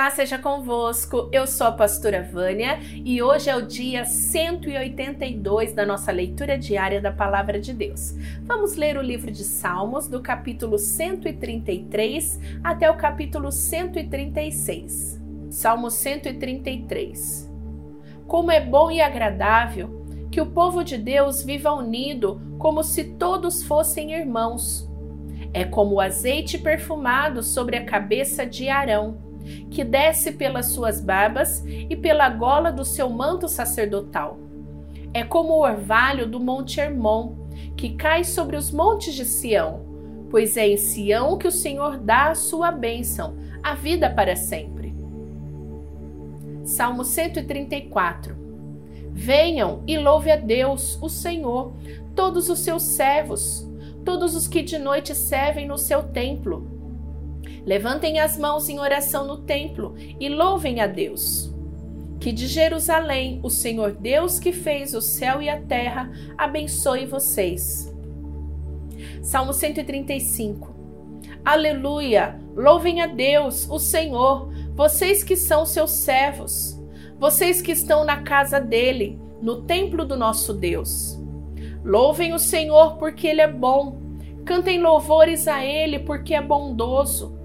Paz seja convosco, eu sou a pastora Vânia e hoje é o dia 182 da nossa leitura diária da Palavra de Deus. Vamos ler o livro de Salmos, do capítulo 133 até o capítulo 136. Salmo 133. Como é bom e agradável que o povo de Deus viva unido, como se todos fossem irmãos. É como o azeite perfumado sobre a cabeça de Arão que desce pelas suas barbas e pela gola do seu manto sacerdotal. É como o orvalho do monte Hermon, que cai sobre os montes de Sião, pois é em Sião que o Senhor dá a sua bênção, a vida para sempre. Salmo 134 Venham e louve a Deus, o Senhor, todos os seus servos, todos os que de noite servem no seu templo Levantem as mãos em oração no templo e louvem a Deus. Que de Jerusalém, o Senhor Deus que fez o céu e a terra, abençoe vocês. Salmo 135. Aleluia! Louvem a Deus, o Senhor, vocês que são seus servos, vocês que estão na casa dele, no templo do nosso Deus. Louvem o Senhor porque ele é bom. Cantem louvores a ele porque é bondoso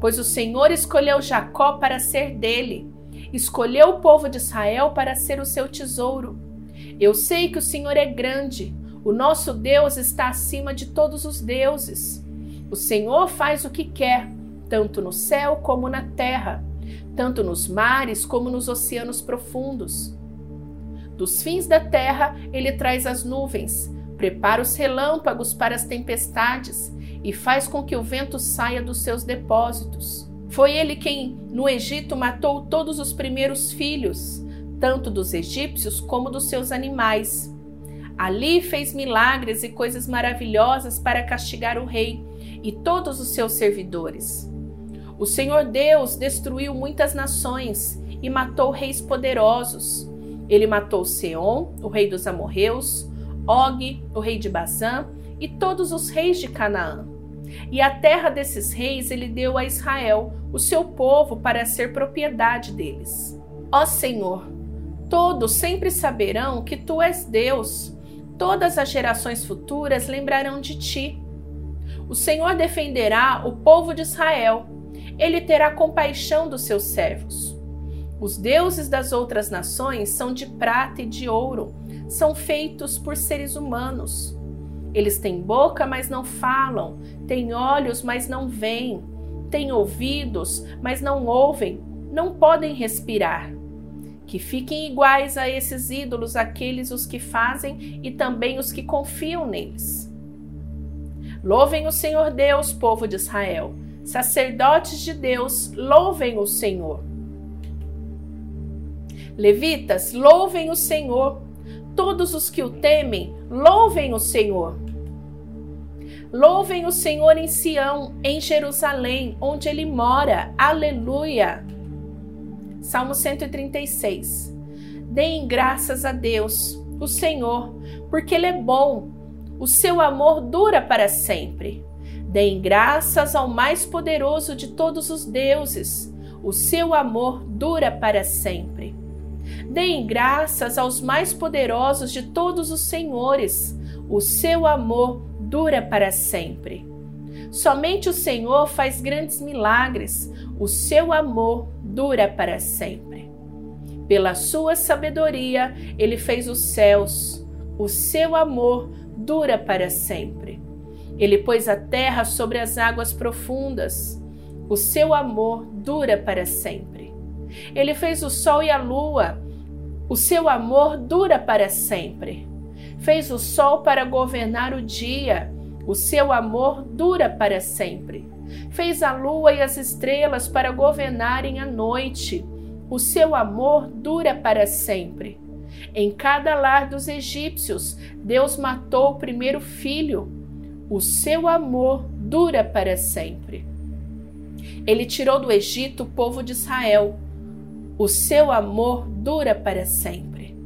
pois o Senhor escolheu Jacó para ser dele, escolheu o povo de Israel para ser o seu tesouro. Eu sei que o Senhor é grande, o nosso Deus está acima de todos os deuses. O Senhor faz o que quer, tanto no céu como na terra, tanto nos mares como nos oceanos profundos. Dos fins da terra, ele traz as nuvens, prepara os relâmpagos para as tempestades e faz com que o vento saia dos seus depósitos. Foi ele quem, no Egito, matou todos os primeiros filhos, tanto dos egípcios como dos seus animais. Ali fez milagres e coisas maravilhosas para castigar o rei e todos os seus servidores. O Senhor Deus destruiu muitas nações e matou reis poderosos. Ele matou Seom, o rei dos amorreus, Og, o rei de Bazã, e todos os reis de Canaã. E a terra desses reis ele deu a Israel, o seu povo, para ser propriedade deles. Ó Senhor, todos sempre saberão que tu és Deus. Todas as gerações futuras lembrarão de ti. O Senhor defenderá o povo de Israel. Ele terá compaixão dos seus servos. Os deuses das outras nações são de prata e de ouro, são feitos por seres humanos. Eles têm boca, mas não falam, têm olhos, mas não veem, têm ouvidos, mas não ouvem, não podem respirar. Que fiquem iguais a esses ídolos aqueles os que fazem e também os que confiam neles. Louvem o Senhor Deus, povo de Israel. Sacerdotes de Deus, louvem o Senhor. Levitas, louvem o Senhor todos os que o temem, louvem o Senhor. Louvem o Senhor em Sião, em Jerusalém, onde ele mora. Aleluia. Salmo 136. Deem graças a Deus, o Senhor, porque ele é bom. O seu amor dura para sempre. Deem graças ao mais poderoso de todos os deuses. O seu amor dura para sempre. Deem graças aos mais poderosos de todos os senhores. O seu amor dura para sempre. Somente o Senhor faz grandes milagres. O seu amor dura para sempre. Pela sua sabedoria, ele fez os céus. O seu amor dura para sempre. Ele pôs a terra sobre as águas profundas. O seu amor dura para sempre. Ele fez o sol e a lua o seu amor dura para sempre. Fez o sol para governar o dia. O seu amor dura para sempre. Fez a lua e as estrelas para governarem a noite. O seu amor dura para sempre. Em cada lar dos egípcios, Deus matou o primeiro filho. O seu amor dura para sempre. Ele tirou do Egito o povo de Israel o seu amor dura para sempre.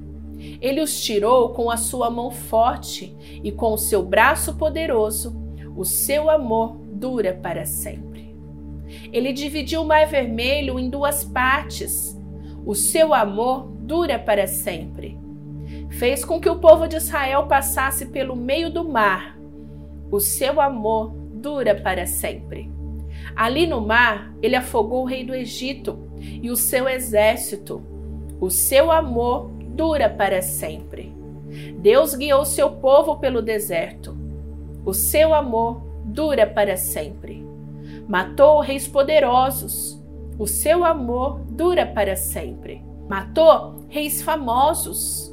Ele os tirou com a sua mão forte e com o seu braço poderoso. O seu amor dura para sempre. Ele dividiu o Mar Vermelho em duas partes. O seu amor dura para sempre. Fez com que o povo de Israel passasse pelo meio do mar. O seu amor dura para sempre. Ali no mar, ele afogou o rei do Egito e o seu exército. O seu amor dura para sempre. Deus guiou seu povo pelo deserto. O seu amor dura para sempre. Matou reis poderosos. O seu amor dura para sempre. Matou reis famosos.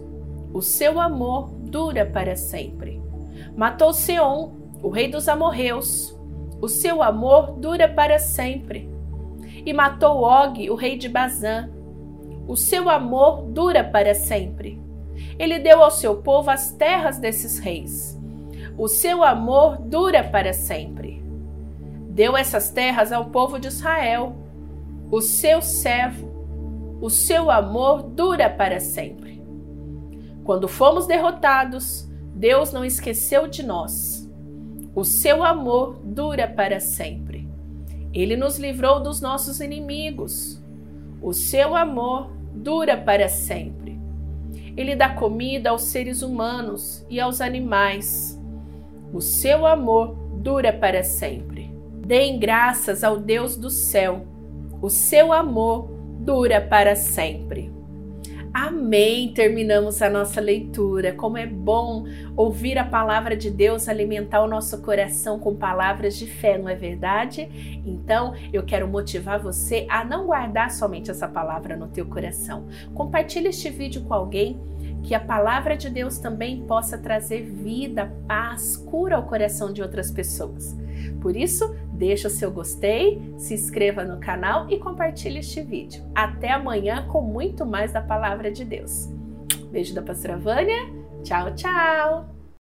O seu amor dura para sempre. Matou Seom, o rei dos amorreus. O seu amor dura para sempre. E matou Og, o rei de Bazã. O seu amor dura para sempre. Ele deu ao seu povo as terras desses reis. O seu amor dura para sempre. Deu essas terras ao povo de Israel, o seu servo. O seu amor dura para sempre. Quando fomos derrotados, Deus não esqueceu de nós. O seu amor dura para sempre. Ele nos livrou dos nossos inimigos. O seu amor dura para sempre. Ele dá comida aos seres humanos e aos animais. O seu amor dura para sempre. Deem graças ao Deus do céu. O seu amor dura para sempre. Amém! Terminamos a nossa leitura. Como é bom ouvir a palavra de Deus alimentar o nosso coração com palavras de fé, não é verdade? Então, eu quero motivar você a não guardar somente essa palavra no teu coração. Compartilhe este vídeo com alguém que a palavra de Deus também possa trazer vida, paz, cura ao coração de outras pessoas. Por isso, deixa o seu gostei, se inscreva no canal e compartilhe este vídeo. Até amanhã com muito mais da palavra de Deus. Beijo da pastora Vânia. Tchau, tchau!